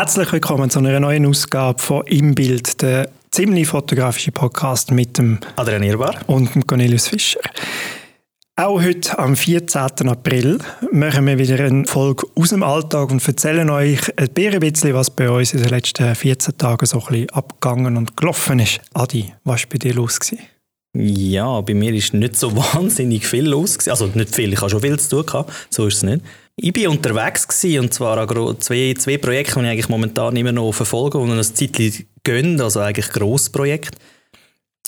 Herzlich willkommen zu einer neuen Ausgabe von Im Bild, der ziemlich fotografische Podcast mit dem Adrian Irbar und dem Cornelius Fischer. Auch heute, am 14. April, machen wir wieder eine Folge aus dem Alltag und erzählen euch ein bisschen, was bei uns in den letzten 14 Tagen so ein bisschen abgegangen und gelaufen ist. Adi, was war bei dir los? Gewesen? Ja, bei mir ist nicht so wahnsinnig viel los. Gewesen. Also nicht viel, ich habe schon viel zu tun gehabt, so ist es nicht. Ich war unterwegs gewesen, und zwar an zwei, zwei Projekte, die ich eigentlich momentan immer noch verfolge und ein Zeitchen gönne, also eigentlich Grossprojekte.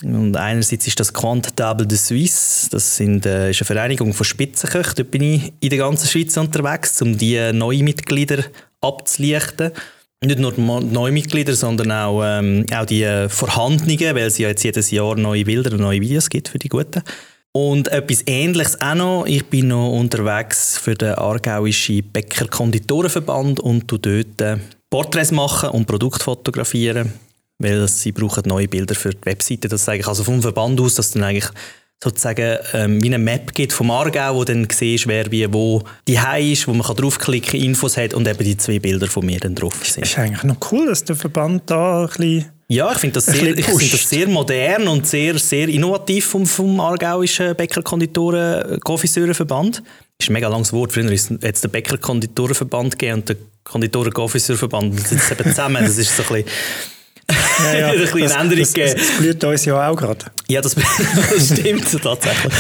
Und einerseits ist das Quantable de Suisse, das sind, äh, ist eine Vereinigung von Spitzenköchen. Dort bin ich in der ganzen Schweiz unterwegs, um die neuen Mitglieder abzulichten. Nicht nur neue Mitglieder, sondern auch, ähm, auch die äh, vorhandenen, weil es ja jetzt jedes Jahr neue Bilder und neue Videos gibt für die Guten. Und etwas Ähnliches auch noch. Ich bin noch unterwegs für den Aargauischen Bäcker-Konditorenverband und tu dort äh, Porträts machen und Produkte fotografieren, weil sie brauchen neue Bilder für die Webseite. Das eigentlich also vom Verband aus, dass dann eigentlich sozusagen ähm, wie eine Map gibt vom Aargau, wo dann siehst, wer wie wo die ist, wo man kann draufklicken, Infos hat und eben die zwei Bilder von mir dann drauf sind. Ist eigentlich noch cool, dass der Verband da ein bisschen ja, ich finde das, sehr, ich find das sehr modern und sehr, sehr innovativ vom, vom aargauischen Bäcker-Konditoren-Konfiseurenverband. Das ist ein mega langes Wort. Früher ist jetzt der Bäcker-Konditorenverband gegeben und der Konditoren-Konfiseurenverband sind eben zusammen. Das ist so ein bisschen ja, ja. ein bisschen Änderung das, das, das blüht uns ja auch gerade. Ja, das, das stimmt tatsächlich.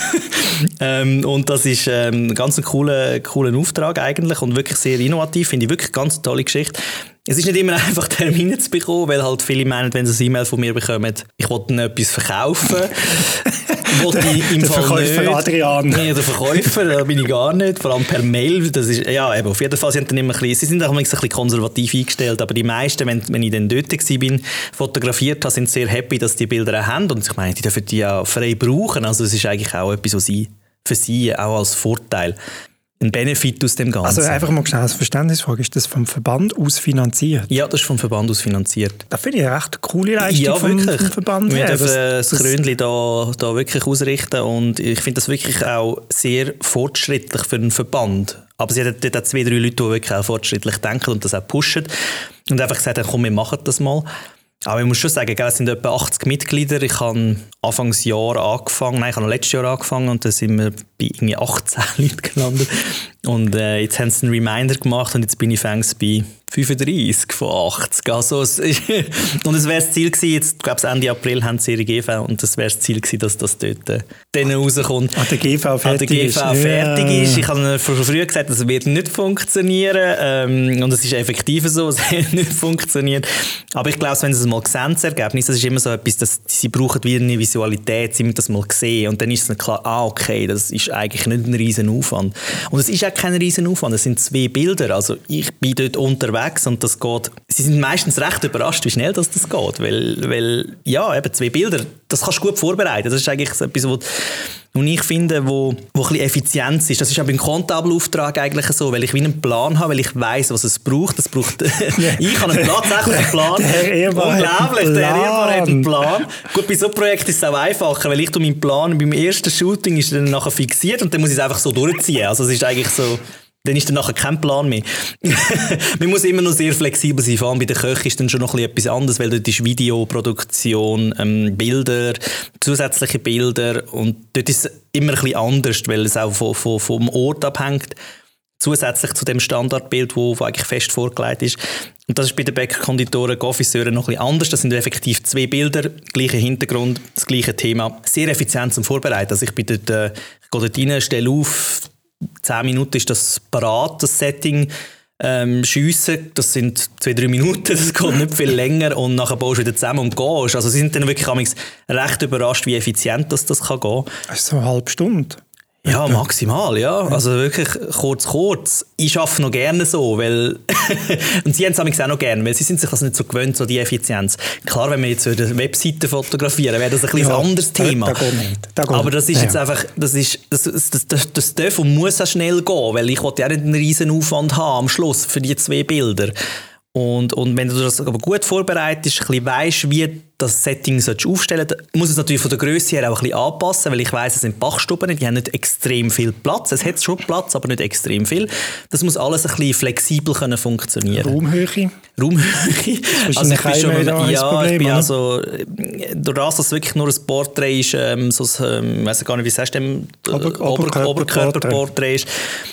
ähm, und das ist ähm, ein ganz cooler, cooler Auftrag eigentlich und wirklich sehr innovativ. Finde ich wirklich ganz tolle Geschichte. Es ist nicht immer einfach, Termine zu bekommen, weil halt viele meinen, wenn sie ein E-Mail von mir bekommen, ich wollte ihnen etwas verkaufen. wollte ich im der Fall Verkäufer nicht. Adrian. Nee, der Verkäufer, da bin ich gar nicht. Vor allem per Mail. Das ist, ja, eben, auf jeden Fall sind dann immer ein bisschen, sie sind auch ein bisschen konservativ eingestellt, aber die meisten, wenn, wenn ich dann dort war, fotografiert habe, sind sehr happy, dass die Bilder auch haben. Und ich meine, die dürfen die ja frei brauchen. Also es ist eigentlich auch etwas, was sie für sie auch als Vorteil ein Benefit aus dem Ganzen. Also einfach mal schnell als Verständnisfrage, ist das vom Verband aus finanziert? Ja, das ist vom Verband aus finanziert. Das finde ich eine recht coole Leistung ja, vom, vom, Verband. Wir dürfen das, das Krönchen da, da wirklich ausrichten und ich finde das wirklich auch sehr fortschrittlich für einen Verband. Aber sie hat dort zwei, drei Leute, die wirklich auch fortschrittlich denken und das auch pushen und einfach gesagt haben, komm, wir machen das mal. Aber ich muss schon sagen, es sind etwa 80 Mitglieder. Ich habe Anfangsjahr angefangen, nein, ich habe letztes Jahr angefangen und dann sind wir bei irgendwie 18 Leuten gelandet. Und äh, jetzt haben sie einen Reminder gemacht und jetzt bin ich fängs bei 35 von 80. Also es ist, und es wäre das Ziel gewesen, jetzt, glaube Ende April haben sie ihre GV und es wäre das Ziel gewesen, dass das dort äh, dann rauskommt. Ah, der GV fertig, ah, der GV ist. fertig ja. ist. Ich habe schon früher gesagt, das wird nicht funktionieren ähm, und es ist effektiv so, es wird nicht funktionieren. Aber ich glaube, wenn sie es mal sehen, das Ergebnis, das ist immer so etwas, dass sie brauchen wieder eine Visualität, sie müssen das mal sehen und dann ist es klar, ah okay, das ist eigentlich nicht ein riesen Aufwand. Und es ist auch kein riesen Aufwand, es sind zwei Bilder, also ich bin dort unterwegs unterwegs und das geht. Sie sind meistens recht überrascht, wie schnell das, das geht, weil, weil ja, eben zwei Bilder, das kannst du gut vorbereiten. Das ist eigentlich etwas, wo und ich finde, wo, wo ein Effizienz ist. Das ist auch beim Kontabelauftrag eigentlich so, weil ich wie einen Plan habe, weil ich weiß, was es braucht. Das braucht ich habe einen, tatsächlich einen Plan. Der Unglaublich, der Ehemann hat einen Plan. Gut, bei so einem Projekt ist es auch einfacher, weil ich meinen Plan beim ersten Shooting ist dann nachher fixiert und dann muss ich es einfach so durchziehen. Also es ist eigentlich so, dann ist dann nachher kein Plan mehr. Man muss immer noch sehr flexibel sein. Vor allem bei der Köche ist dann schon noch etwas anderes, weil dort ist Videoproduktion, ähm, Bilder, zusätzliche Bilder und dort ist es immer ein bisschen anders, weil es auch von, von, vom Ort abhängt. Zusätzlich zu dem Standardbild, wo, wo eigentlich fest vorgelegt ist. Und das ist bei den Bäckerkonditoren, Konfiseuren noch ein bisschen anders. Das sind effektiv zwei Bilder, gleicher Hintergrund, das gleiche Thema. Sehr effizient zum Vorbereiten. Also ich bin dort, äh, ich gehe dort rein, stelle auf, 10 Minuten ist das parat, das Setting. Ähm, schiessen, das sind zwei, drei Minuten, das geht nicht viel länger und nachher baust du wieder zusammen und gehst. Also sie sind dann wirklich recht überrascht, wie effizient das, das kann gehen. Das ist so eine halbe Stunde. Ja, maximal, ja. Also wirklich kurz, kurz. Ich arbeite noch gerne so, weil und sie haben es auch noch gerne, weil sie sind sich das nicht so gewöhnt, so die Effizienz. Klar, wenn wir jetzt eine Webseite fotografieren, wäre das ein bisschen ja, anderes Thema. Da, da geht nicht. Da geht Aber das ist ja. jetzt einfach, das ist, das, das, das, das darf und muss auch schnell gehen, weil ich ja nicht einen riesen Aufwand haben am Schluss für die zwei Bilder. Und, und wenn du das aber gut vorbereitest, ein bisschen weißt, wie das Setting aufstellen solltest, muss es natürlich von der Größe her auch ein bisschen anpassen, weil ich weiß, es sind Bachstuben, die haben nicht extrem viel Platz. Es hat schon Platz, aber nicht extrem viel. Das muss alles ein bisschen flexibel können funktionieren. Raumhöhe? Raumhöhe. Also ich bin schon, ja, Problem, ich bin also, durch das, dass es wirklich nur ein Porträt ist, ähm, so ein, ähm, ich weiß gar nicht, wie sagst du, Ober Ober Oberkörperporträt ist,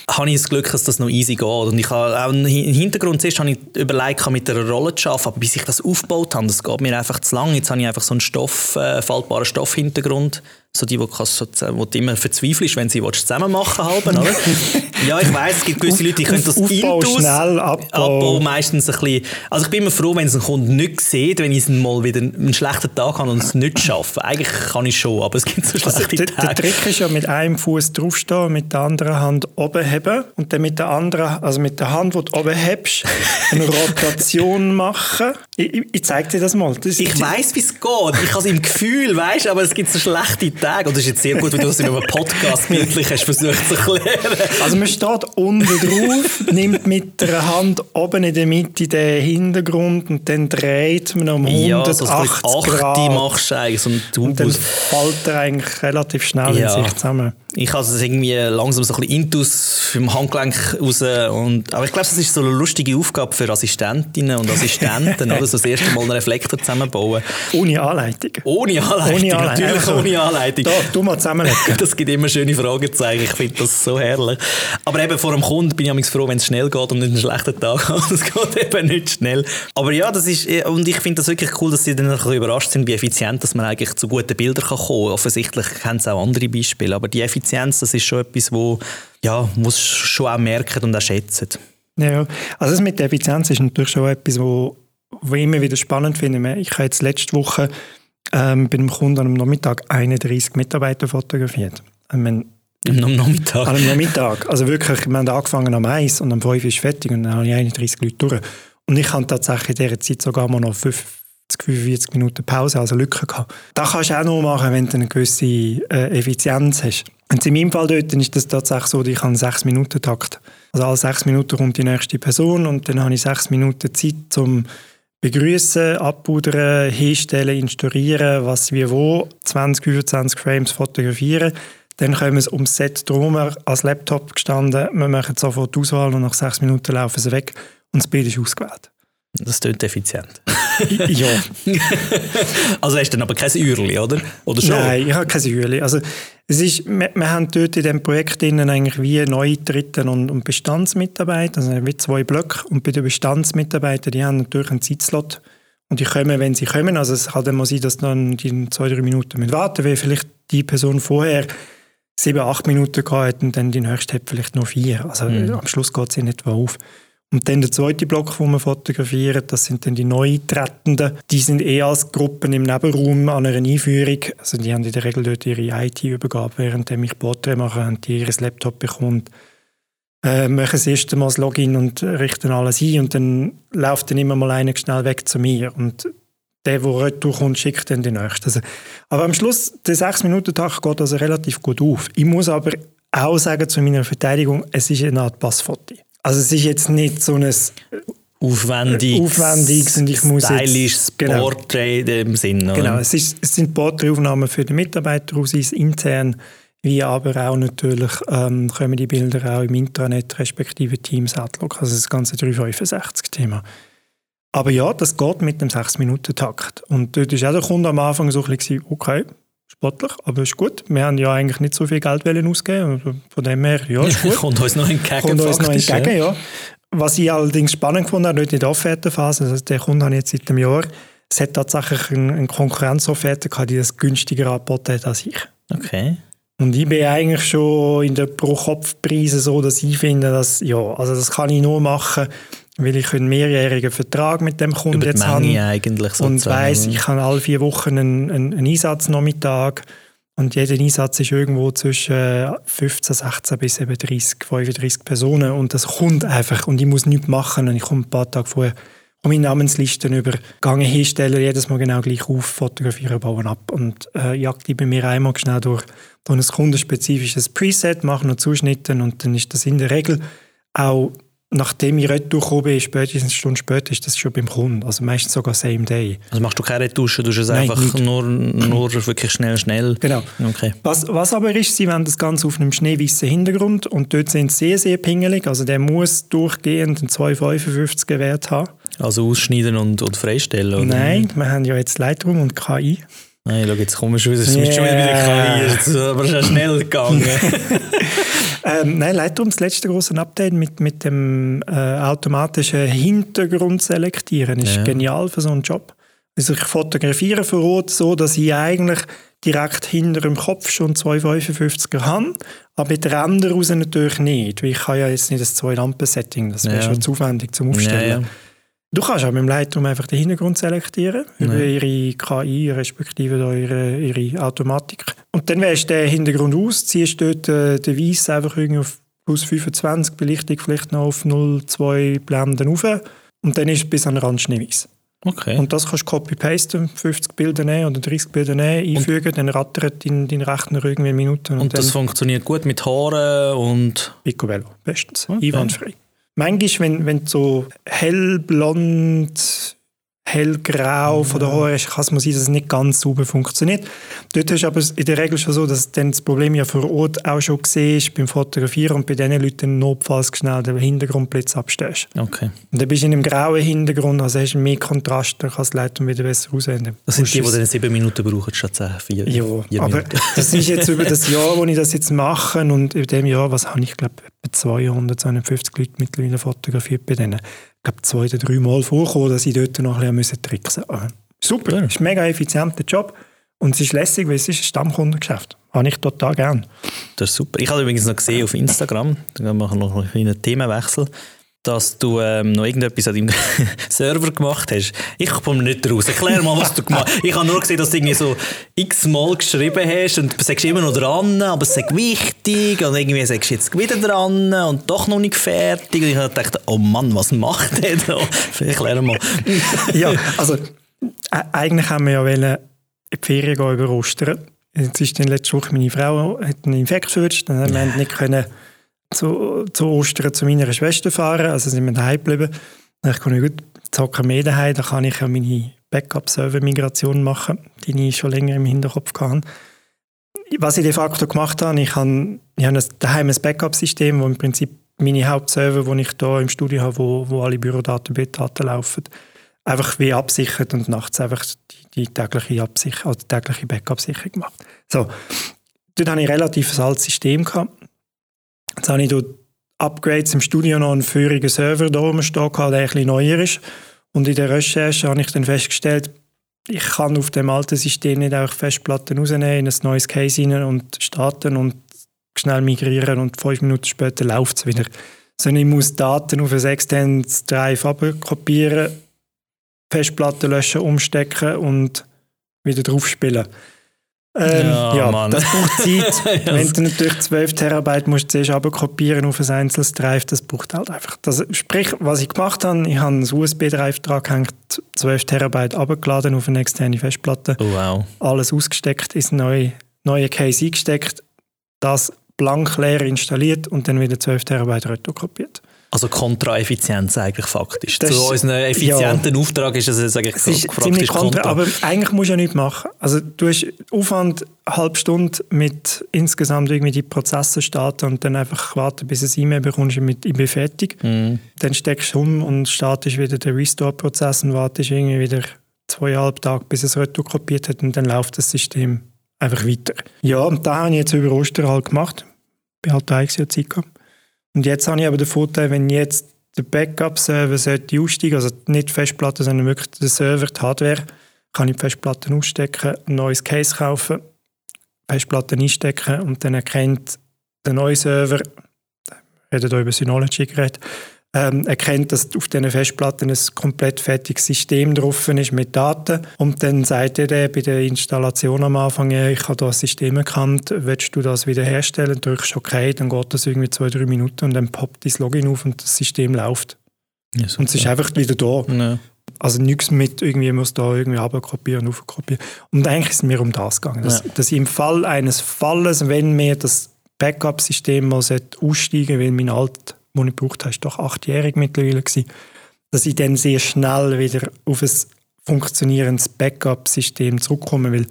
habe ich das Glück, dass das noch easy geht. Und ich habe auch einen Hintergrund, ist, habe ich überlegt, mit einer Rolle zu arbeiten, aber bis ich das aufgebaut habe, das geht mir einfach zu lang. Jetzt habe ich einfach so einen Stoff, äh, faltbaren Stoffhintergrund so die, die, so, wo du immer verzweifelst, wenn sie zusammen machen halben, oder? ja, ich weiß, es gibt gewisse Leute, die können das Aufbau, Intus, schnell, Abbau. Abbau meistens ein bisschen, also ich bin immer froh, wenn es ein Kunde nicht sieht, wenn ich mal wieder einen schlechten Tag habe und es nicht schaffe. Eigentlich kann ich schon, aber es gibt so also schlechte also, der, der Trick ist ja mit einem Fuß draufstehen, mit der anderen Hand oben heben und dann mit der anderen, also mit der Hand, die du oben hebst, eine Rotation machen. Ich, ich, ich zeige dir das mal. Das ich weiß, wie es geht. Ich habe es im Gefühl, weißt, aber es gibt so schlechte Tage. Und das ist jetzt sehr gut, wenn du das in einem Podcast bildlich hast versucht zu erklären. Also man steht unten drauf, nimmt mit der Hand oben in der Mitte den Hintergrund und dann dreht man um 180 ja, so Grad. machst du eigentlich so einen Und dann fällt er eigentlich relativ schnell ja. in sich zusammen. Ich habe es irgendwie langsam so ein bisschen Intus vom Handgelenk raus. Und, aber ich glaube, das ist so eine lustige Aufgabe für Assistentinnen und Assistenten, oder? So das erste Mal einen Reflektor zusammenbauen. Ohne Anleitung. Ohne Anleitung, ohne Anleitung. natürlich also, ohne Anleitung. Da, du mal zusammenlegen. das gibt immer schöne Fragezeichen. Ich finde das so herrlich. Aber eben vor dem Kunden bin ich froh, wenn es schnell geht und nicht einen schlechten Tag hat. Es geht eben nicht schnell. Aber ja, das ist, und ich finde das wirklich cool, dass sie dann ein bisschen überrascht sind, wie effizient dass man eigentlich zu guten Bildern kann kommen kann. Offensichtlich kennen sie auch andere Beispiele, aber die Effizienz, das ist schon etwas, wo, ja, muss schon auch merken und auch schätzen. Ja, also das mit der Effizienz ist natürlich schon etwas, wo, wo ich immer wieder spannend finde. Ich habe jetzt letzte Woche ähm, bei einem Kunden am Nachmittag 31 Mitarbeiter fotografiert. Ich meine, am Nachmittag? Am Nachmittag. Also wirklich, wir haben angefangen am 1 und am 5 ist fertig und dann habe ich 31 Leute durch. Und ich habe tatsächlich in dieser Zeit sogar mal noch 50, 45 Minuten Pause, also Lücke gehabt. Das kannst du auch nur machen, wenn du eine gewisse äh, Effizienz hast. Und in meinem Fall dort ist das tatsächlich so, dass ich einen 6 Minuten Takt. Also alle 6 Minuten kommt die nächste Person und dann habe ich 6 Minuten Zeit zum begrüßen, abpudern, hinstellen, instruieren, was wie wo, 20, 25 Frames fotografieren. Dann kommen wir ums Set drum, als Laptop gestanden, wir machen sofort die Auswahl und nach 6 Minuten laufen sie weg und das Bild ist ausgewählt. Das klingt effizient. ja. also hast du dann aber kein Uhrli, oder? oder schon? Nein, ich habe kein Uhrli. Also, es ist, wir, wir haben dort in diesem Projekt eigentlich wie Neutritten und, und Bestandsmitarbeiter, also wie zwei Blöcke. Und bei den Bestandsmitarbeitern, die haben natürlich einen Zeitslot und die kommen, wenn sie kommen. Also es kann dann mal sein, dass dann die zwei, drei Minuten warten weil vielleicht die Person vorher sieben, acht Minuten gehabt und dann die nächste hat vielleicht nur vier. Also mhm. am Schluss geht es in etwa auf. Und dann der zweite Block, den wir fotografieren, das sind dann die Neutretenden. Die sind eher als Gruppen im Nebenraum an einer Einführung. Also die haben in der Regel dort ihre IT-Übergabe, während ich Portrait mache, haben die ihr Laptop bekommen, äh, machen das erste Mal das Login und richten alles ein und dann läuft dann immer mal einer schnell weg zu mir und der, der retour kommt, schickt dann den nächsten. Also, aber am Schluss, der 6-Minuten-Tag geht also relativ gut auf. Ich muss aber auch sagen, zu meiner Verteidigung, es ist eine Art Passfoto. Also es ist jetzt nicht so ein aufwendiges, aufwendiges und ich muss stylisches genau, Porträt in dem Sinn. Genau, es, ist, es sind Porträtaufnahmen für die Mitarbeiter aus intern, wie aber auch natürlich ähm, kommen die Bilder auch im Intranet respektive Teams Outlook, also das ganze 365-Thema. Aber ja, das geht mit dem 6-Minuten-Takt. Und dort war auch der Kunde am Anfang so ein bisschen, okay, sportlich, aber ist gut. Wir haben ja eigentlich nicht so viel Geld ausgeben von dem her, ja, ist gut. Kommt uns noch entgegen. Kommt uns noch entgegen, ja. Was ich allerdings spannend gefunden habe, nicht in der Offertenphase, also der Kunde habe ich jetzt seit einem Jahr, es hat tatsächlich eine Konkurrenzofferte gehabt, die das günstiger angeboten hat als ich. Okay. Und ich bin eigentlich schon in den Pro-Kopf-Preisen so, dass ich finde, dass, ja, also das kann ich nur machen, weil ich einen mehrjährigen Vertrag mit dem Kunden jetzt habe. eigentlich sozusagen. Und weiss, ich habe alle vier Wochen einen, einen, einen Einsatznachmittag und jeder Einsatz ist irgendwo zwischen 15, 16 bis eben 30, 35 Personen und das kommt einfach und ich muss nichts machen und ich komme ein paar Tage vorher und meine Namenslisten über Gange hinstellen, jedes Mal genau gleich auf, fotografieren, bauen ab und äh, jagt die bei mir einmal schnell durch, durch ein kundenspezifisches Preset, mache noch Zuschnitte und dann ist das in der Regel auch nachdem ich retour gekommen bin, spätestens eine Stunde später, ist das schon beim Kunden. Also meistens sogar same day. Also machst du keine Retusche, du es einfach nicht. nur, nur wirklich schnell, schnell? Genau. Okay. Was, was aber ist, sie wollen das Ganze auf einem schneeweißen Hintergrund und dort sind sie sehr, sehr pingelig. Also der muss durchgehend einen 255er Wert haben. Also ausschneiden und, und freistellen? Oder? Nein, wir haben ja jetzt Lightroom und KI. Nein, schau, jetzt wir schon wieder, es yeah. schon wieder KI, aber es ist schnell gegangen. ähm, nein, Lightroom, das letzte große Update mit, mit dem äh, automatischen Hintergrund selektieren, ist ja. genial für so einen Job. Also ich fotografiere vor Ort so, dass ich eigentlich direkt hinter dem Kopf schon 255er habe, aber mit Rändern raus natürlich nicht, weil ich habe ja jetzt nicht das Zwei-Lampen-Setting, das wäre ja. schon zu aufwendig zum Aufstellen. Ja, Du kannst auch mit dem Lightroom einfach den Hintergrund selektieren, ja. über ihre KI, respektive ihre, ihre Automatik. Und dann wählst du den Hintergrund aus, ziehst dort äh, den Weiss einfach irgendwie auf plus 25, Belichtung vielleicht noch auf 0,2 Blenden rauf. Und dann ist es bis an den Rand schneeweiß. Okay. Und das kannst du copy-pasten, 50 Bilder nehmen oder 30 Bilder nehmen, einfügen, und dann rattert dein, dein Rechner irgendwie Minuten. Und, und das funktioniert gut mit Haaren und... Picobello, bestens, okay. einwandfrei manchmal, wenn, wenn du so hellblond, hellgrau von der Haare hast, kann es sein, dass es nicht ganz sauber funktioniert. Dort ist aber in der Regel schon so, dass dann das Problem ja vor Ort auch schon gesehen ist beim Fotografieren und bei diesen Leuten notfalls schnell den Hintergrundblitz abstellst. Okay. Und dann bist du in einem grauen Hintergrund, also hast du mehr Kontrast, dann kann das Lightroom wieder besser aussehen. Das sind die, die dann sieben Minuten brauchen statt vier. Ja, vier aber das ist jetzt über das Jahr, wo ich das jetzt mache und in dem Jahr, was habe ich glaube etwa 200, 250 Leute mittlerweile fotografiert bei denen glaube, zwei oder drei Mal vorgekommen, dass ich dort noch ein bisschen tricksen musste. Super, ja. ist ein mega effizienter Job. Und es ist lässig, weil es ist ein Stammkundengeschäft. Habe ich total gern. Das ist super. Ich habe übrigens noch gesehen auf Instagram, dann machen wir noch einen kleinen Themenwechsel dass du ähm, noch irgendetwas an deinem Server gemacht hast. Ich komme nicht raus. Erklär mal, was du gemacht hast. Ich habe nur gesehen, dass du irgendwie so x-mal geschrieben hast und du sagst immer noch dran, aber es ist wichtig und irgendwie sagst du jetzt wieder dran und doch noch nicht fertig. Und ich habe gedacht, oh Mann, was macht der da? Erklär mal. ja, also äh, eigentlich haben wir ja wollen in die Ferien gehen über Ostern. Jetzt ist dann letzte Woche meine Frau hat einen Infekt verwünscht, dann haben wir nicht können zu, zu Ostern zu meiner Schwester fahren, also sind wir daheim geblieben. Dann kann ich gut zocken mehr daheim, da kann ich ja meine Backup-Server-Migration machen, die ich schon länger im Hinterkopf hatte. Was ich de facto gemacht habe, ich habe, ich habe daheim ein Backup-System, wo im Prinzip meine Hauptserver, die ich hier im Studio habe, wo, wo alle Bürodaten, Bilddaten laufen, einfach wie absichert und nachts einfach die, die tägliche, Absicher also tägliche Backup-Sicherung gemacht. So, dort hatte ich relativ ein altes System gehabt. Jetzt habe ich Upgrades im Studio noch einen führigen Server da oben stehen, der ein bisschen neuer ist. Und in der Recherche habe ich dann festgestellt, ich kann auf dem alten System nicht auch Festplatten rausnehmen, in ein neues Case rein und starten und schnell migrieren und fünf Minuten später läuft es wieder. Sondern ich muss Daten auf ein externes Drive kopieren, Festplatten löschen, umstecken und wieder drauf spielen. Ähm, ja, ja das braucht Zeit. Wenn du natürlich 12 Terabyte musst zuerst kopieren auf ein einzelnes Drive, das braucht halt einfach. Das, sprich, was ich gemacht habe, ich habe ein USB-Drive dran gehängt, 12 Terabyte abgeladen auf eine externe Festplatte, oh, wow. alles ausgesteckt, ins neue, neue Case eingesteckt, das blank leer installiert und dann wieder 12 Terabyte retro kopiert. Also Kontraeffizienz eigentlich faktisch. Das Zu unserem effizienten ja. Auftrag ist es eigentlich es ist ziemlich kontra, kontra, aber eigentlich musst du ja nichts machen. Also du hast Aufwand eine halbe Stunde mit insgesamt irgendwie die Prozesse starten und dann einfach warten, bis ein E-Mail bekommst mit «Ich bin fertig». Mhm. Dann steckst du um und startest wieder den Restore-Prozess und wartest irgendwie wieder zweieinhalb Tage, bis es retour kopiert hat und dann läuft das System einfach weiter. Ja, und da habe ich jetzt über Ostern halt gemacht. Ich halt da Zeit gehabt. Und jetzt habe ich aber den Vorteil, wenn jetzt der Backup-Server sollte aussteigen, also nicht die Festplatte, sondern wirklich der Server, die Hardware, kann ich die Festplatte ausstecken, ein neues Case kaufen, Festplatte einstecken und dann erkennt der neue Server, wir reden hier über Synology-Gerät, ähm, erkennt, dass auf diesen Festplatten ein komplett fertiges System drauf ist mit Daten und dann sagt er bei der Installation am Anfang, ich habe das System erkannt, willst du das wiederherstellen, drückst OK, dann geht das irgendwie zwei, drei Minuten und dann poppt das Login auf und das System läuft. Ja, und es ist einfach wieder da. Ja. Also nichts mit irgendwie muss da irgendwie abkopieren und aufkopieren. Und eigentlich ist es mir um das gegangen, dass, ja. dass im Fall eines Falles, wenn mir das Backup-System mal aussteigen weil mein alt die ich gebraucht habe, ist doch achtjährig mittlerweile gewesen, dass ich dann sehr schnell wieder auf ein funktionierendes Backup-System zurückkomme, weil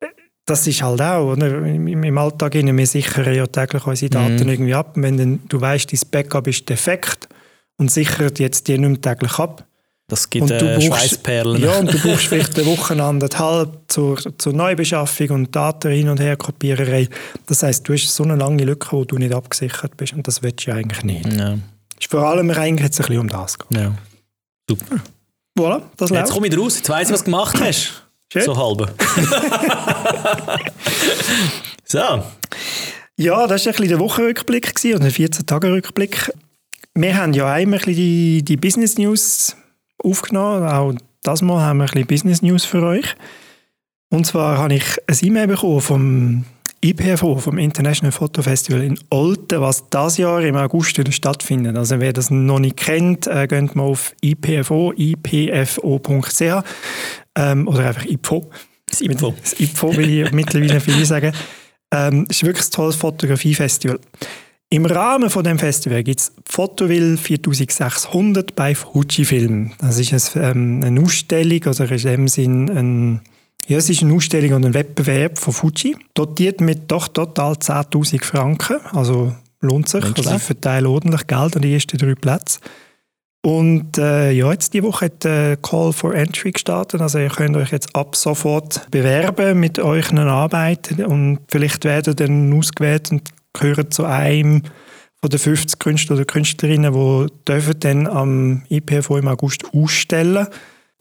äh, das ist halt auch, oder? Im, Alltag wir sichern ja täglich unsere Daten mm. irgendwie ab. Wenn dann, du weißt, dein Backup ist defekt und sichert jetzt die nicht mehr täglich ab, das gibt und du äh, Schweißperlen. Ja, und du brauchst vielleicht eine Woche anderthalb zur, zur Neubeschaffung und Daten hin und her Kopiererei. Das heisst, du hast so eine lange Lücke, wo du nicht abgesichert bist und das willst du eigentlich nicht. Ja. Ist vor allem eigentlich jetzt ein bisschen um das gehen. Ja. Super. Voilà, das Jetzt komme ich raus, jetzt weiss ich, was du gemacht hast. Schön. So halb. so. Ja, das war ein bisschen der Wochenrückblick und ein 14-Tage-Rückblick. Wir haben ja einmal ein bisschen die, die Business News aufgenommen. Auch das Mal haben wir ein bisschen Business News für euch. Und zwar habe ich ein E-Mail bekommen vom IPFO, vom International Photo Festival in Olten, was das Jahr im August stattfindet. Also wer das noch nicht kennt, äh, geht mal auf IPFO, ipfo.ch ähm, oder einfach IPFO. Das IPFO. Das IPFO will ich mittlerweile viele sagen. Ähm, es ist wirklich ein tolles Fotografiefestival. Im Rahmen von dem Festival gibt es Fotoville 4600 bei Fujifilm. Das ist ähm, eine Ausstellung, oder in dem Sinn ein, ja, es ist eine Ausstellung und ein Wettbewerb von Fuji, dotiert mit doch total 10'000 Franken, also lohnt sich, also ich verteile ordentlich Geld an die ersten drei Plätze. Und äh, ja, jetzt die Woche hat der Call for Entry gestartet. Also ihr könnt euch jetzt ab sofort bewerben mit euren Arbeiten und vielleicht werden dann ausgewählt und gehören zu einem von den 50 Künstler oder Künstlerinnen, die dürfen dann am IPFO im August ausstellen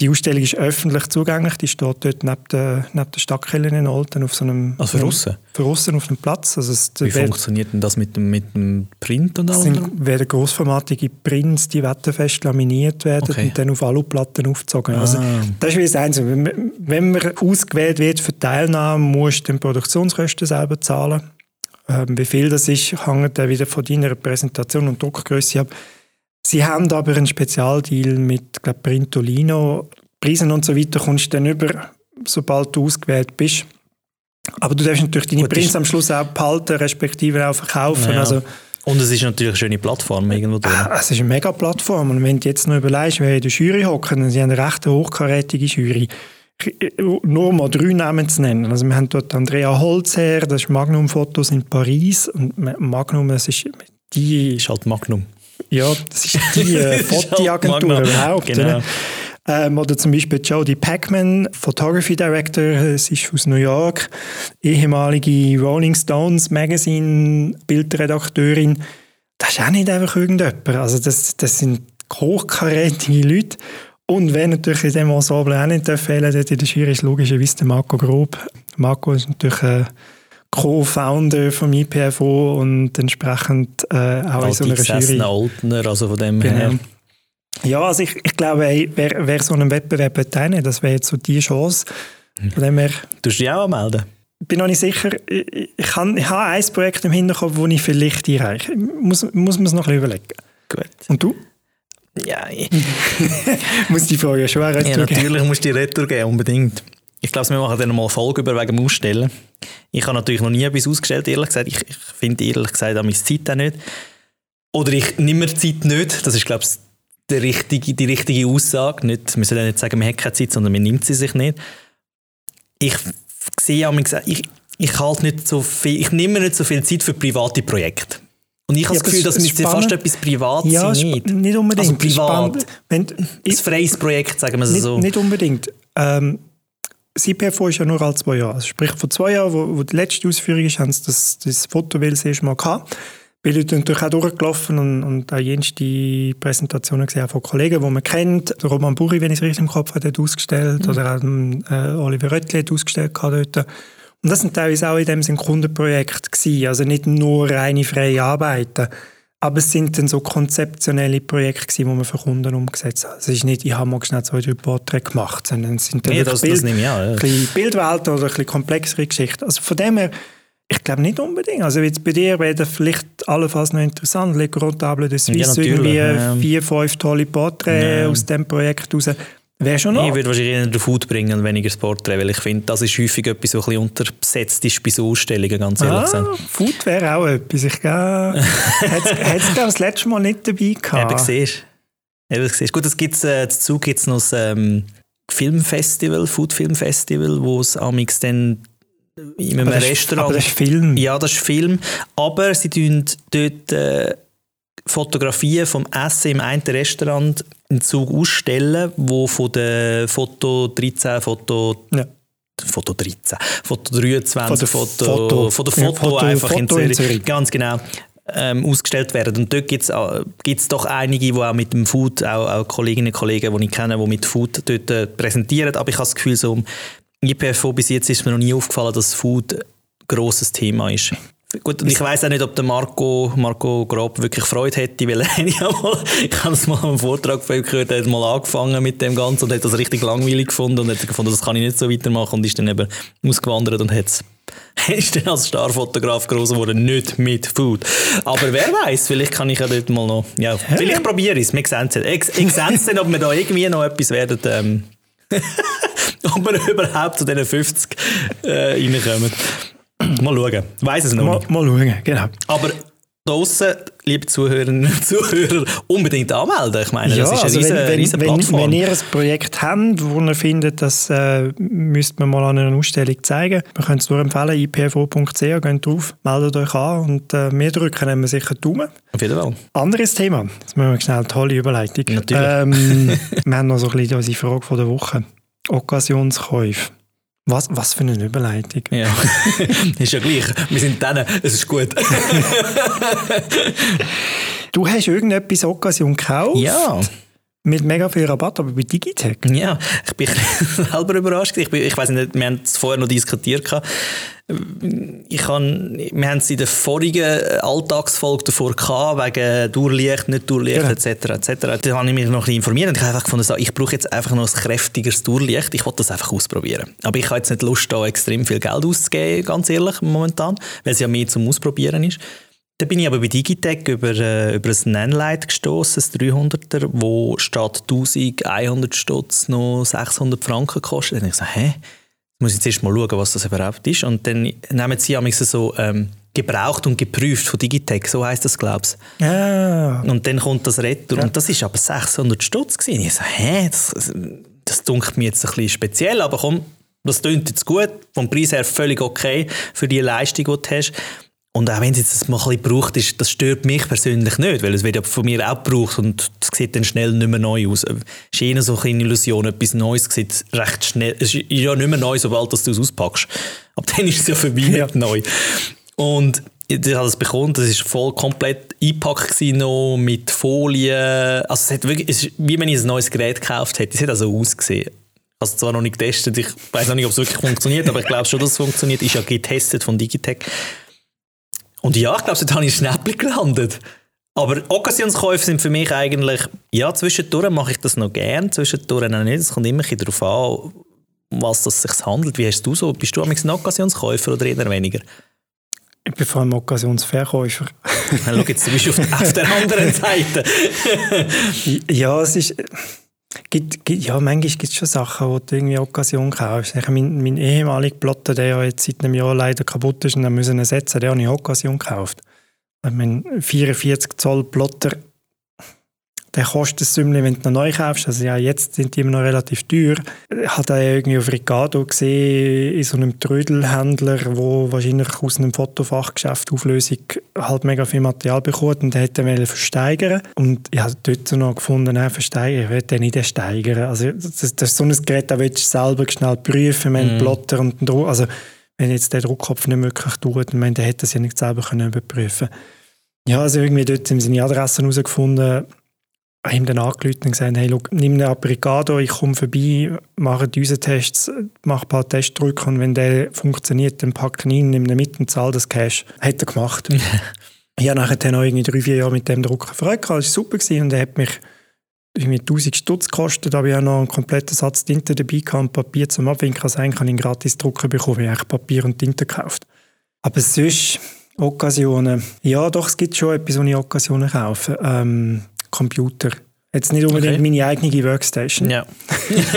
die Ausstellung ist öffentlich zugänglich, die steht dort neben der, neben der Stadtkirche in Olten auf so einem... Also für aussen? Für aussen auf dem Platz. Also es, Wie funktioniert denn das mit dem, mit dem Print und allem? Es werden grossformatige Prints, die wetterfest laminiert werden okay. und dann auf Aluplatten aufgezogen. Also ah. Also das ist wie das Einzige. Wenn man ausgewählt wird für Teilnahme, musst du die Produktionskosten selber zahlen. Ähm, wie viel das ist, hängt dann wieder von deiner Präsentation und Druckgröße ab. Sie haben aber einen Spezialdeal mit glaub, Printolino. Preisen und so weiter kommst du dann über, sobald du ausgewählt bist. Aber du darfst natürlich deine Gut, Prints am Schluss auch behalten, respektive auch verkaufen. Ja. Also, und es ist natürlich eine schöne Plattform irgendwo drin. Ah, es ist eine mega Plattform. Und wenn du jetzt noch überlegst, wer in der Jury hocken, dann sind eine recht hochkarätige Jury nur mal drei Namen zu nennen. Also wir haben dort Andrea Holzer, das ist Magnum Fotos in Paris und Magnum, das ist die... Ist halt Magnum. Ja, das ist die äh, halt Fotoagentur halt überhaupt. Genau. Ähm, oder zum Beispiel Jodie Packman, Photography Director, sie ist aus New York, ehemalige Rolling Stones Magazine Bildredakteurin. Das ist auch nicht einfach irgendjemand. Also das, das sind hochkarätige Leute. Und wenn natürlich in dem Ensemble auch nicht fehlen dort in der Jury ist logischerweise der Marco Grob. Marco ist natürlich ein Co-Founder vom IPFO und entsprechend äh, auch in so einer Jury. Altner, also von dem genau. her. Ja, also ich, ich glaube, ey, wer, wer so einen Wettbewerb teilnehmen das wäre jetzt so die Chance. Von dem her, du dich auch anmelden? Ich bin noch nicht sicher. Ich, ich, habe, ich habe ein Projekt im Hinterkopf, das ich vielleicht einreiche. Muss, muss man es noch ein bisschen überlegen. Gut. Und du? Ja, ich muss die Frage schon retour Ja, natürlich muss die Retour geben, unbedingt. Ich glaube, wir machen dann mal eine Folge über wegen dem Ausstellen. Ich habe natürlich noch nie etwas ausgestellt, ehrlich gesagt. Ich, ich finde ehrlich gesagt an meine Zeit auch nicht. Oder ich nehme mir Zeit nicht. Das ist, glaube ich, die richtige, die richtige Aussage. Nicht, wir sollen nicht sagen, man hat keine Zeit, sondern man nimmt sie sich nicht. Ich sehe auch, ich, ich, halte nicht so viel, ich nehme nicht so viel Zeit für private Projekte. Und ich habe ja, das Gefühl, das müsste fast etwas privat ja, sein. Nicht. nicht unbedingt. Also privat. Wenn, ein freies Projekt, sagen wir es nicht, so. Nicht unbedingt. Ähm, das IPFO ist ja nur alle zwei Jahre. Also sprich, vor zwei Jahren, wo, wo die letzte Ausführung ist, haben sie das, das Fotowell das erste Mal gehabt. Bin ich natürlich auch durchgelaufen und, und auch jenste Präsentationen gesehen von Kollegen, die man kennt. Der Roman Buri, wenn ich es richtig im Kopf habe, hat ausgestellt. Mhm. Oder auch äh, Oliver Röttli hat ausgestellt dort. Und das sind teilweise auch in dem Sinne Kundenprojekte gewesen. Also nicht nur reine freie Arbeiten. Aber es sind dann so konzeptionelle Projekte gewesen, die man für Kunden umgesetzt hat. Es ist nicht, ich habe mal schnell zwei, drei Porträts gemacht, sondern es sind dann nee, das, Bild, das nehme ich an, ja. Bildwelten oder ein bisschen komplexere Geschichten. Also von dem her, ich glaube nicht unbedingt. Also jetzt bei dir wäre das vielleicht allenfalls noch interessant. Le Grand Table de Suisse, ja, irgendwie ja. vier, fünf tolle Porträts ja. aus dem Projekt raus Wäre schon noch. Ich würde wahrscheinlich eher den Food bringen und weniger das Porträt, weil ich finde, das ist häufig etwas, was ein bisschen unterbesetzt ist bei so Ausstellungen, ganz ehrlich ah, gesagt. Food wäre auch etwas. Ich glaube, hätte es das letzte Mal nicht dabei gehabt. Eben, siehst Eben, siehst Gut, es gibt's, äh, dazu gibt es noch das ähm, Filmfestival, Food Film Festival, wo es amix dann in einem aber das ist- Restaurant... aber das ist Film. Ja, das ist Film. Aber sie tun dort äh, Fotografien vom Essen im einen Restaurant im Zug ausstellen, wo von der Foto 13, Foto, Ja. Foto 13, Foto 23, Von der Foto, Foto. von der Foto, Foto- einfach in Foto in Zürich. Zürich. Ganz genau. Ähm, ausgestellt werden. Und dort gibt es doch einige, die auch mit dem Food, auch, auch Kolleginnen und Kollegen, die ich kenne, die mit Food dort äh, präsentieren. Aber ich habe das Gefühl, so im IPFO bis jetzt ist mir noch nie aufgefallen, dass Food ein grosses Thema ist. Gut, und ich weiß auch nicht, ob der Marco, Marco Grob wirklich Freude hätte, weil er ja mal, ich habe es mal am Vortrag von ihm gehört, er hat mal angefangen mit dem Ganzen und hat das richtig langweilig gefunden und hat gefunden, das kann ich nicht so weitermachen und ist dann eben ausgewandert und hat's ist dann als Starfotograf groß geworden, nicht mit Food. Aber wer weiß, vielleicht kann ich ja dort mal noch, ja, vielleicht probiere ich es, wir sehen es. Ich, ich sehe es dann, ob wir da irgendwie noch etwas werden, ähm, ob wir überhaupt zu diesen 50 äh, reinkommen. Mal schauen, ich weiss es noch Mal, nicht. mal schauen, genau. Aber draussen, liebe Zuhörerinnen und Zuhörer, unbedingt anmelden. Ich meine, das ist eine also riesen, wenn, riesen wenn, Plattform. wenn ihr ein Projekt habt, wo ihr findet, das äh, müsste man mal an einer Ausstellung zeigen, wir können es nur empfehlen, ipfo.ch, geht drauf, meldet euch an und äh, wir drücken immer sicher die Daumen. Auf jeden Fall. Anderes Thema, jetzt machen wir schnell eine tolle Überleitung. Natürlich. Ähm, wir haben noch so ein bisschen unsere Frage von der Woche. Okkasionskäufe. Was, was für eine Überleitung. Ja, ist ja gleich. Wir sind dann, es ist gut. Du hast irgendetwas Okkasion gekauft? ja. Mit mega viel Rabatt, aber bei Digitec? Ja, ich bin selber überrascht. Ich, bin, ich weiß nicht, wir haben es vorher noch diskutiert. Ich kann, wir haben es in der vorigen Alltagsfolge davor gehabt, wegen Durchlicht, nicht Durchlicht, Genau. etc. etc. Da habe ich mich noch ein bisschen informiert und ich habe einfach gefunden, ich brauche jetzt einfach noch ein kräftigeres Durchlicht. Ich wollte das einfach ausprobieren. Aber ich habe jetzt nicht Lust, da extrem viel Geld auszugeben, ganz ehrlich, momentan, weil es ja mehr zum Ausprobieren ist. Dann bin ich aber bei Digitec über, äh, über ein Nanlite gestoßen, ein 300er, wo statt 1100 Stutz noch 600 Franken kostet. Dann habe ich gesagt, hä? Jetzt muss ich zuerst mal schauen, was das überhaupt ist. Und dann nehmen sie amigs so ähm, gebraucht und geprüft von Digitec, so heisst das, glaube ich. Ah, Und dann kommt das Retour. Und das ist aber 600 Stutz gewesen. Ich so, hä? Das, das, das dunkelt mir jetzt ein bisschen speziell, aber komm, das klingt jetzt gut. Vom Preis her völlig okay für die Leistung, die du hast. Und auch wenn es jetzt mal ein bisschen gebraucht ist, das stört mich persönlich nicht, weil es wird ja von mir auch gebraucht und es sieht dann schnell nicht mehr neu aus. Es ist eher so eine Illusion, etwas Neues sieht recht schnell, es ist ja nicht mehr neu, sobald du es auspackst. Ab dann ist es ja für mich Ja. nicht neu. Und ich habe es bekommen, das ist voll komplett eingepackt gewesen noch, mit Folie. Also es, hat wirklich, es ist wie wenn ich ein neues Gerät gekauft hätte. Es hat also ausgesehen. Es zwar noch nicht getestet, ich weiß noch nicht, ob es wirklich funktioniert, aber ich glaube schon, dass es funktioniert. Ist ja getestet von Digitec. Und ja, ich glaube, dort habe ich Schnäppchen gelandet. Aber Occasionskäufe sind für mich eigentlich, ja, zwischendurch mache ich das noch gern, zwischendurch auch nicht. Es kommt immer darauf an, um was es sich handelt. Wie hast du so? Bist du ein Occasionskäufer oder eher weniger? ich bin vor allem Okkasionsverkäufer. Na, schau jetzt, du bist auf der anderen Seite. Ja, es ist. Gibt, gibt, ja, manchmal gibt es schon Sachen, wo du irgendwie Okkasion kaufst. Ich, mein, mein ehemaliger Plotter, der ja jetzt seit einem Jahr leider kaputt ist und dann müssen ersetzen, der habe ich Okkasion gekauft. Ich mein 44 Zoll Plotter, der Sümmchen, wenn du ihn neu kaufst. Also ja, jetzt sind die immer noch relativ teuer. Ich habe den irgendwie auf Ricardo gesehen, in so einem Trödelhändler, wo wahrscheinlich aus einem Fotofachgeschäft Auflösung halt mega viel Material bekommt und der hätte ihn versteigern Und ich habe dort noch gefunden, nein, versteigern, ich will den nicht steigern. Also das, das ist so ein Gerät, da willst du selber schnell prüfen, wenn Mhm. Plotter und Druck, also wenn jetzt der Druckkopf nicht wirklich tut, ich meine, der hätte das ja nicht selber können überprüfen Ja, also irgendwie dort haben sie seine Adresse herausgefunden, habe ihm dann angerufen und gesagt, hey, look, nimm den Apricado, ich komme vorbei, mache diese Tests, mache ein paar Testdrücke und wenn der funktioniert, dann packe ich ihn, nimm ihn mit und zahle das Cash. Hat er gemacht. ich habe nachher noch irgendwie drei, vier Jahre mit dem Drucker verfolgt, das war super gewesen und er hat mich irgendwie 1000 Stutz gekostet, aber ich habe noch einen kompletten Satz Tinte dabei gehabt und Papier zum Abwinken. Also eigentlich habe ich einen gratis Drucker bekommen, ich habe eigentlich Papier und Tinte gekauft. Aber sonst, Okkasionen, ja doch, es gibt schon etwas, wo ich Okkasionen kaufe. Ähm, Computer. Jetzt nicht unbedingt okay. meine eigene Workstation. Ja.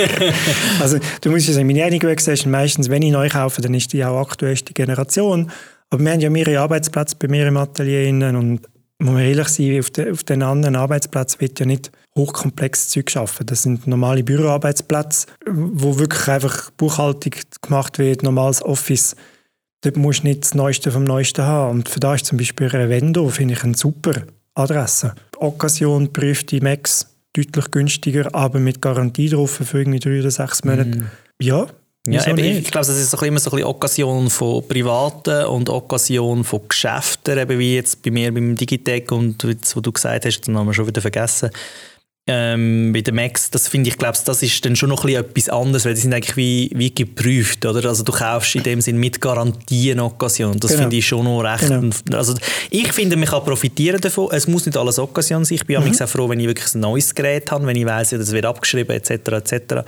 also du musst ja sagen, meine eigene Workstation meistens, wenn ich neu kaufe, dann ist die auch aktuellste Generation. Aber wir haben ja mehrere Arbeitsplätze bei mir im Atelier innen und muss man ehrlich sein, auf, den, auf den anderen Arbeitsplätzen wird ja nicht hochkomplexes Zeug schaffen. Das sind normale Büroarbeitsplätze, wo wirklich einfach Buchhaltung gemacht wird, normales Office. Dort musst du nicht das Neueste vom Neuesten haben. Und für da ist zum Beispiel Revendo, finde ich, eine super Adresse. Occasion prüft die Max deutlich günstiger, aber mit Garantie drauf für irgendwie drei oder sechs Monate. Mm. Ja, ja, eben, ich glaube, das ist immer so ein bisschen Okkasion von Privaten und Okkasion von Geschäften, eben wie jetzt bei mir beim Digitec und jetzt, wo du gesagt hast, haben wir schon wieder vergessen, ähm, bei der Max, das finde ich, glaube das ist dann schon noch ein etwas anderes, weil die sind eigentlich wie, wie geprüft, oder? Also du kaufst in dem Sinn mit Garantie eine Occasion. Das genau. finde ich schon noch recht. Genau. Also ich finde, man kann profitieren davon. Es muss nicht alles Occasion sein. Ich bin mhm. auch froh, wenn ich wirklich ein neues Gerät habe, wenn ich weiß, das wird abgeschrieben, etc., etc.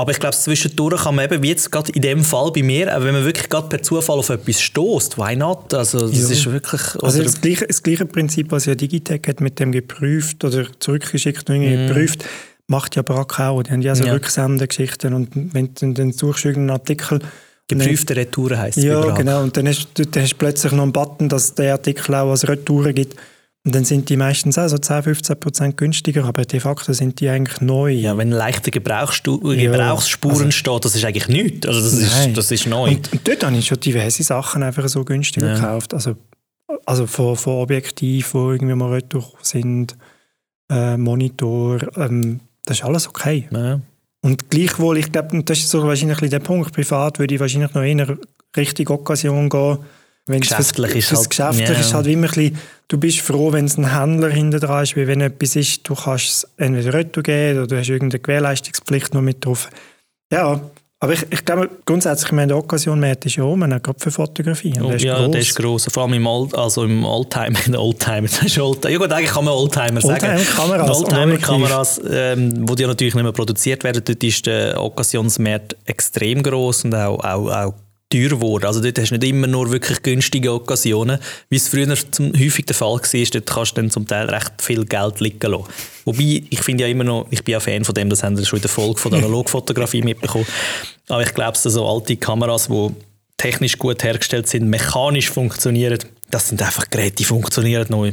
Aber ich glaube, zwischendurch kann man eben, wie jetzt gerade in dem Fall bei mir, wenn man wirklich gerade per Zufall auf etwas stößt, why not? Also das ja. ist wirklich... Also das gleiche, das gleiche Prinzip, was ja Digitec hat mit dem geprüft oder zurückgeschickt und mm. geprüft, macht ja Brack auch. Die haben ja so ja. Rücksendegeschichten und wenn du dann suchst irgendeinen Artikel Geprüfte Retouren heisst es Ja, genau. Und dann hast, dann hast du plötzlich noch einen Button, dass der Artikel auch als Retouren gibt. Und dann sind die meistens auch so 10, 15 Prozent günstiger, aber de facto sind die eigentlich neu. Ja, wenn leichte Gebrauchsspuren ja, also, steht, das ist eigentlich nichts. Also das, ist, das ist neu. Und, und, dort habe ich schon diverse Sachen einfach so günstiger ja. gekauft. Also, also von, von Objektiven, die irgendwie mal retour sind, äh, Monitor, ähm, das ist alles okay. Ja. Und gleichwohl, ich glaube, das ist so wahrscheinlich der Punkt, privat würde ich wahrscheinlich noch eher Richtung Occasion gehen, wenn geschäftlich ist halt, geschäftlich yeah. ist halt immer ein bisschen, du bist froh, wenn es ein Händler hinter dran ist, weil wenn etwas ist, du kannst es entweder retour geben oder du hast irgendeine Gewährleistungspflicht noch mit drauf. Ja, aber ich, ich glaube grundsätzlich, meine Occasion Markt ist ja um, gerade für Fotografie. Oh, ja, gross. der ist gross. Vor allem im, Old, also im Oldtimer, in Oldtimer, das ist Oldtimer. Ja gut, eigentlich kann man Oldtimer sagen. Oldtimer-Kameras. Oldtimer-Kameras, ähm, die ja natürlich nicht mehr produziert werden, dort ist der Occasionsmarkt extrem gross und auch, auch, auch teuer geworden. Also dort hast du nicht immer nur wirklich günstige Occasionen, wie es früher zum, häufig der Fall war. Dort kannst du dann zum Teil recht viel Geld liegen lassen. Wobei, ich finde ja immer noch, ich bin ja Fan von dem, das haben wir schon in der Folge von der Analogfotografie mitbekommen. Aber ich glaube, so alte Kameras, die technisch gut hergestellt sind, mechanisch funktionieren, das sind einfach Geräte, die funktionieren neu.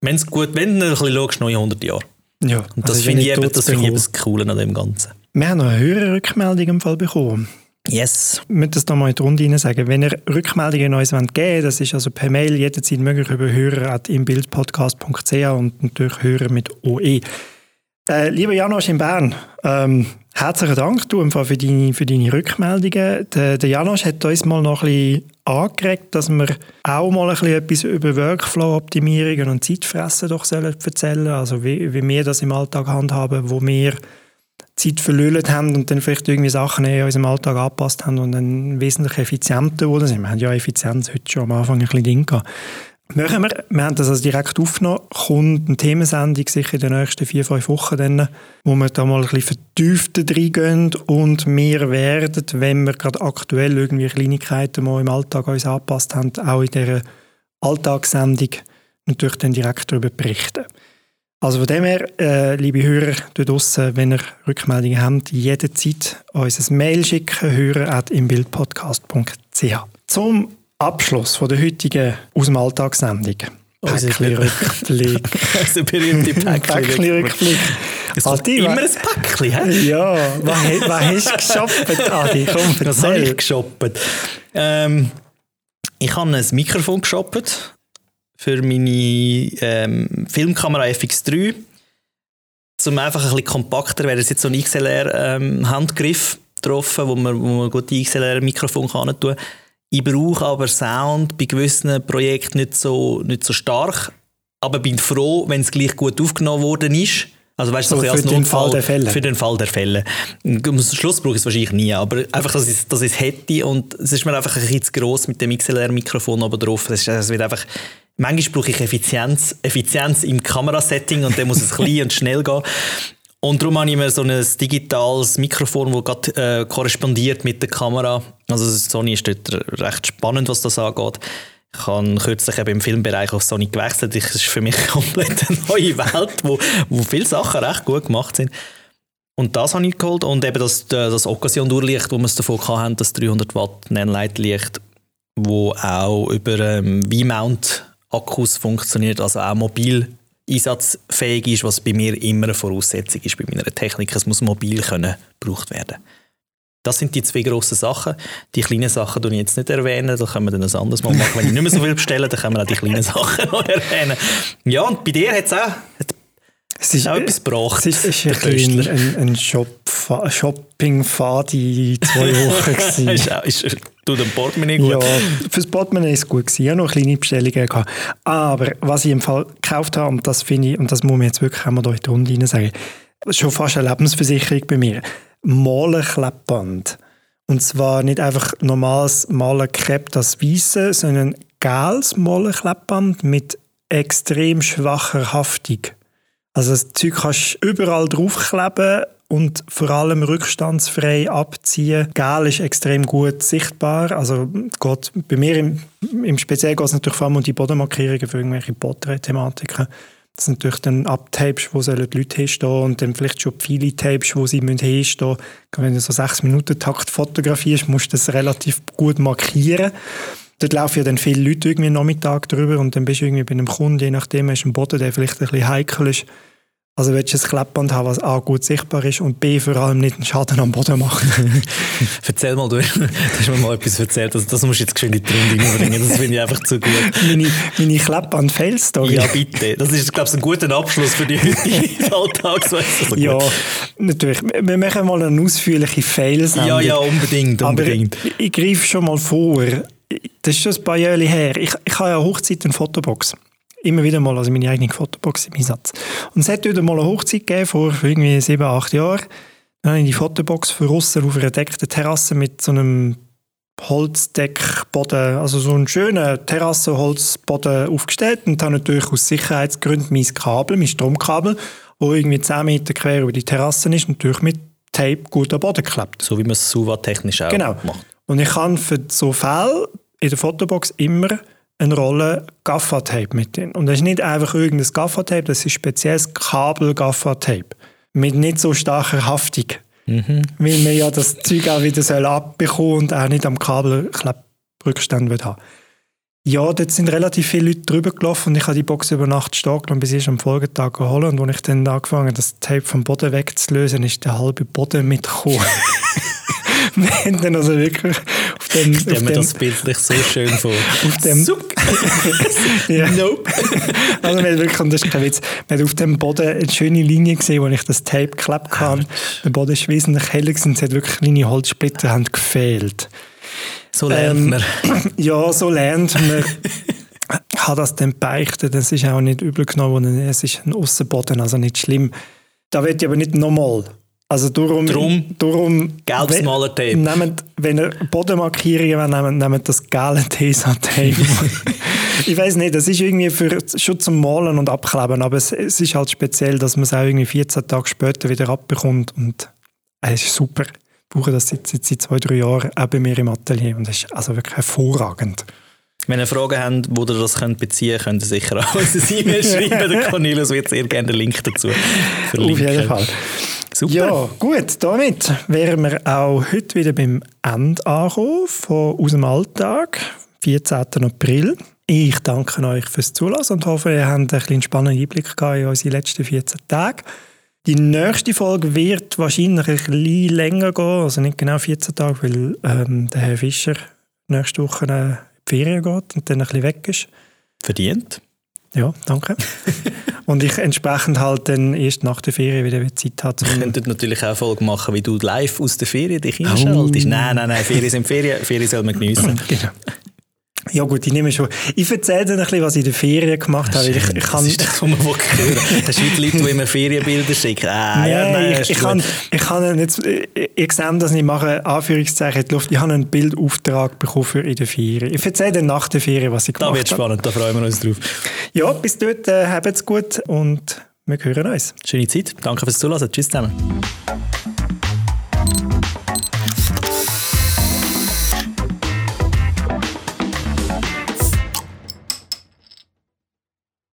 Wenn es gut, wenn du ein bisschen schaust, neue 100 Jahre. Ja, Und das also finde ich, eben, das find ich eben das Coole an dem Ganzen. Wir haben noch eine höhere Rückmeldung im Fall bekommen. Yes. Ich möchte das nochmal in die Runde sagen. Wenn ihr Rückmeldungen an uns geben wollt, das ist also per Mail jederzeit möglich über hörer.imbildpodcast.ch und natürlich Hörer mit OE. Äh, lieber Janosch in Bern, ähm, herzlichen Dank du, für, deine, für deine Rückmeldungen. Der, der Janosch hat uns mal noch ein bisschen angeregt, dass wir auch mal ein bisschen etwas über Workflow-Optimierungen und Zeitfressen doch erzählen sollen. Also wie, wie wir das im Alltag handhaben, wo wir Zeit verlüllt haben und dann vielleicht irgendwie Sachen in unserem Alltag angepasst haben und dann wesentlich effizienter wurden. Wir haben ja Effizienz heute schon am Anfang ein bisschen Ding. Machen wir, wir haben das also direkt aufgenommen, kommt eine Themensendung sicher in den nächsten vier, fünf Wochen, dann, wo wir da mal ein bisschen vertiefter reingehen und wir werden, wenn wir gerade aktuell irgendwie Kleinigkeiten mal im Alltag uns angepasst haben, auch in dieser Alltagssendung natürlich dann direkt darüber berichten. Also von dem her, äh, liebe Hörer dort draussen, wenn ihr Rückmeldungen habt, jederzeit uns ein Mail schicken, hörer.imbildpodcast.ch. Zum Abschluss von der heutigen aus dem Alltagssendung. Päckchen-Rückblick. Also berühmte Päckchen-Rückblick. Es kommt immer ein Päckchen, hä? Ja, was, was hast du geshoppt, Adi? Komm. Was habe ich geshoppt? Ähm, ich habe ein Mikrofon geshoppt für meine ähm, Filmkamera FX3, um einfach ein bisschen kompakter werden. Es ist jetzt so ein XLR-Handgriff ähm, drauf, wo man, wo man gut XLR-Mikrofon kann tun Ich brauche aber Sound bei gewissen Projekten nicht so, nicht so stark, aber bin froh, wenn es gleich gut aufgenommen worden ist. Also weißt du, so, so für den Fall der Fälle. Für den Fall der Fälle. Am Schluss brauche ich es wahrscheinlich nie, aber einfach, dass ich, dass ich es hätte und es ist mir einfach ein bisschen zu gross mit dem XLR-Mikrofon oben drauf. Es, wird einfach Manchmal brauche ich Effizienz, Effizienz im Kamerasetting und dann muss es klein und schnell gehen. Und darum habe ich mir so ein digitales Mikrofon, das gerade äh, korrespondiert mit der Kamera. Also Sony ist dort recht spannend, was das angeht. Ich habe kürzlich eben im Filmbereich auf Sony gewechselt. Das ist für mich komplett eine neue Welt, wo, wo viele Sachen recht gut gemacht sind. Und das habe ich geholt. Und eben das, das Occasion-Durchlicht, wo wir es davon hatten, das 300 Watt Nanolight-Licht, wo auch über ähm, V-Mount-Akkus funktioniert, also auch mobil einsatzfähig ist, was bei mir immer eine Voraussetzung ist bei meiner Technik. Es muss mobil können gebraucht werden. Das sind die zwei grossen Sachen. Die kleinen Sachen erwähne ich jetzt nicht erwähnen, da können wir dann ein anderes Mal machen. Wenn ich nicht mehr so viel bestelle, dann können wir auch die kleinen Sachen noch erwähnen. Ja, und bei dir hat es auch es ist auch etwas gebracht. Es ist, ein, ein, ein Shop, Shopping-Fadi in zwei Wochen. ist, ist, tut dem Portemonnaie gut. Ja, fürs Portemonnaie ist es gut gewesen. Ich habe noch kleine Bestellungen gehabt. Aber was ich im Fall gekauft habe, und das finde ich, und das muss man jetzt wirklich einmal durch die Runde rein sagen, schon fast eine Lebensversicherung bei mir. Malenklebband. Und zwar nicht einfach normales Malenkrepp, das Weiße, sondern gelbes Malenklebband mit extrem schwacher Haftung. Also das Zeug kannst du überall draufkleben und vor allem rückstandsfrei abziehen. Gel ist extrem gut sichtbar. Also geht, bei mir im, im Speziell geht es natürlich vor allem um die Bodenmarkierungen für irgendwelche Portrait-Thematiken. Das sind natürlich dann Abtapes, wo die Leute hinstehen und dann vielleicht schon viele Tapes, wo sie hinstehen müssen. Wenn du so sechs Minuten Takt fotografierst, musst du das relativ gut markieren. Dort laufen ja dann viele Leute irgendwie Nachmittag drüber und dann bist du irgendwie bei einem Kunden, je nachdem, hast du einen Boden, der vielleicht ein bisschen heikel ist. Also willst du ein Klebband haben, was A gut sichtbar ist und B vor allem nicht einen Schaden am Boden macht. Erzähl mal, du, du hast mir mal etwas erzählt, also das musst du jetzt geschwind in die Runde reinbringen, das finde ich einfach zu gut. meine, meine Klebband-Fail-Story? Ja, bitte. Das ist, glaube ich, ein guter Abschluss für die heutige Alltagsweise. Also ja, natürlich. Wir machen mal eine ausführliche fail Ja, ja, unbedingt, unbedingt. Aber ich, ich greife schon mal vor, das ist schon ein paar Jahre her. Ich, ich habe ja Hochzeit in Fotobox. Immer wieder mal, also meine eigene Fotobox im Einsatz. Und es hat wieder mal eine Hochzeit gegeben, vor irgendwie sieben, acht Jahren. Dann habe ich die Fotobox für Russen auf einer deckten Terrasse mit so einem Holzdeckboden, also so einen schönen Terrassenholzboden aufgestellt und habe natürlich aus Sicherheitsgründen mein Kabel, mein Stromkabel, wo irgendwie 10 Meter quer über die Terrasse ist, natürlich mit Tape gut am Boden geklebt. So wie man es Suva-technisch auch genau. macht. Und ich kann für so Fälle in der Fotobox immer eine Rolle Gaffertape mit drin. Und das ist nicht einfach irgendein Gaffertape, das ist spezielles Kabel-Gaffertape. Mit nicht so starker Haftung. Mhm. Weil man ja das Zeug auch wieder soll abbekommen und auch nicht am Kabelrückstand wird haben. Ja, dort sind relativ viele Leute drüber gelaufen und ich habe die Box über Nacht stark gelassen, bis ich am Folgetag geholt und als ich dann angefangen habe, das Tape vom Boden wegzulösen, ist der halbe Boden mitgekommen. wir haben dann also wirklich dem... Ich stelle mir das bildlich so schön vor. Auf dem... ja. Nope. also wir haben wirklich, und das ist kein Witz, haben auf dem Boden eine schöne Linie gesehen, wo ich das Tape geklebt habe. Der Boden ist wesentlich heller und es hat wirklich kleine Holzsplitter haben gefehlt. So lernt ähm, man. Ja, so lernt man. Habe das dann beichtet, das ist auch nicht übel genommen, es ist ein Aussenboden, also nicht schlimm. Da wird ich aber nicht nochmal also darum, Drum, darum gelbes Malertape. Nehmt, wenn ihr Bodenmarkierungen nehmt, nehmt das gelbe Tesa-Tape. ich weiß nicht, das ist irgendwie für, schon zum Malen und Abkleben, aber es, es ist halt speziell, dass man es auch irgendwie 14 Tage später wieder abbekommt und äh, es ist super. Ich brauche das seit, seit, seit zwei, drei Jahren auch bei mir im Atelier und es ist also wirklich hervorragend. Wenn ihr Fragen habt, wo ihr das könnt beziehen könnt, könnt ihr sicher auch uns E-Mail schreiben. Der Cornelius wird sehr gerne den Link dazu verlinken. Auf jeden Fall. Super. Ja, gut, damit wären wir auch heute wieder beim Ende angekommen von «Aus dem Alltag», 14. April. Ich danke euch fürs Zulassen und hoffe, ihr habt einen spannenden Einblick in unsere letzten 14 Tage. Die nächste Folge wird wahrscheinlich ein bisschen länger gehen, also nicht genau 14 Tage, weil ähm, der Herr Fischer nächste Woche in die Ferien geht und dann ein bisschen weg ist. Verdient. Ja, danke. und ich entsprechend halt dann erst nach der Ferien wieder Zeit habe. Wir könnten natürlich auch Folge machen, wie du live aus der Ferien dich einschaltest. Oh. Nein, nein, nein, Ferien sind Ferien, Ferien soll man geniessen. genau. Ja gut, ich nehme schon. Ich erzähle dir ein bisschen, was ich in den Ferien gemacht habe. Ich, ich kann, das ist das, was man hören Das sind die Leute, die immer Ferienbilder schicken. Ah, nein, ja, nein, ich, ich, kann, ich kann jetzt, ich sehe das nicht, mache Anführungszeichen in die Luft. Ich habe einen Bildauftrag bekommen für in der Ferien. Ich erzähle dir nach der Ferien, was ich gemacht habe. Da wird spannend, da freuen wir uns drauf. Ja, bis dort, äh, habt's gut und wir hören uns. Schöne Zeit, danke fürs Zuhören. Tschüss zusammen.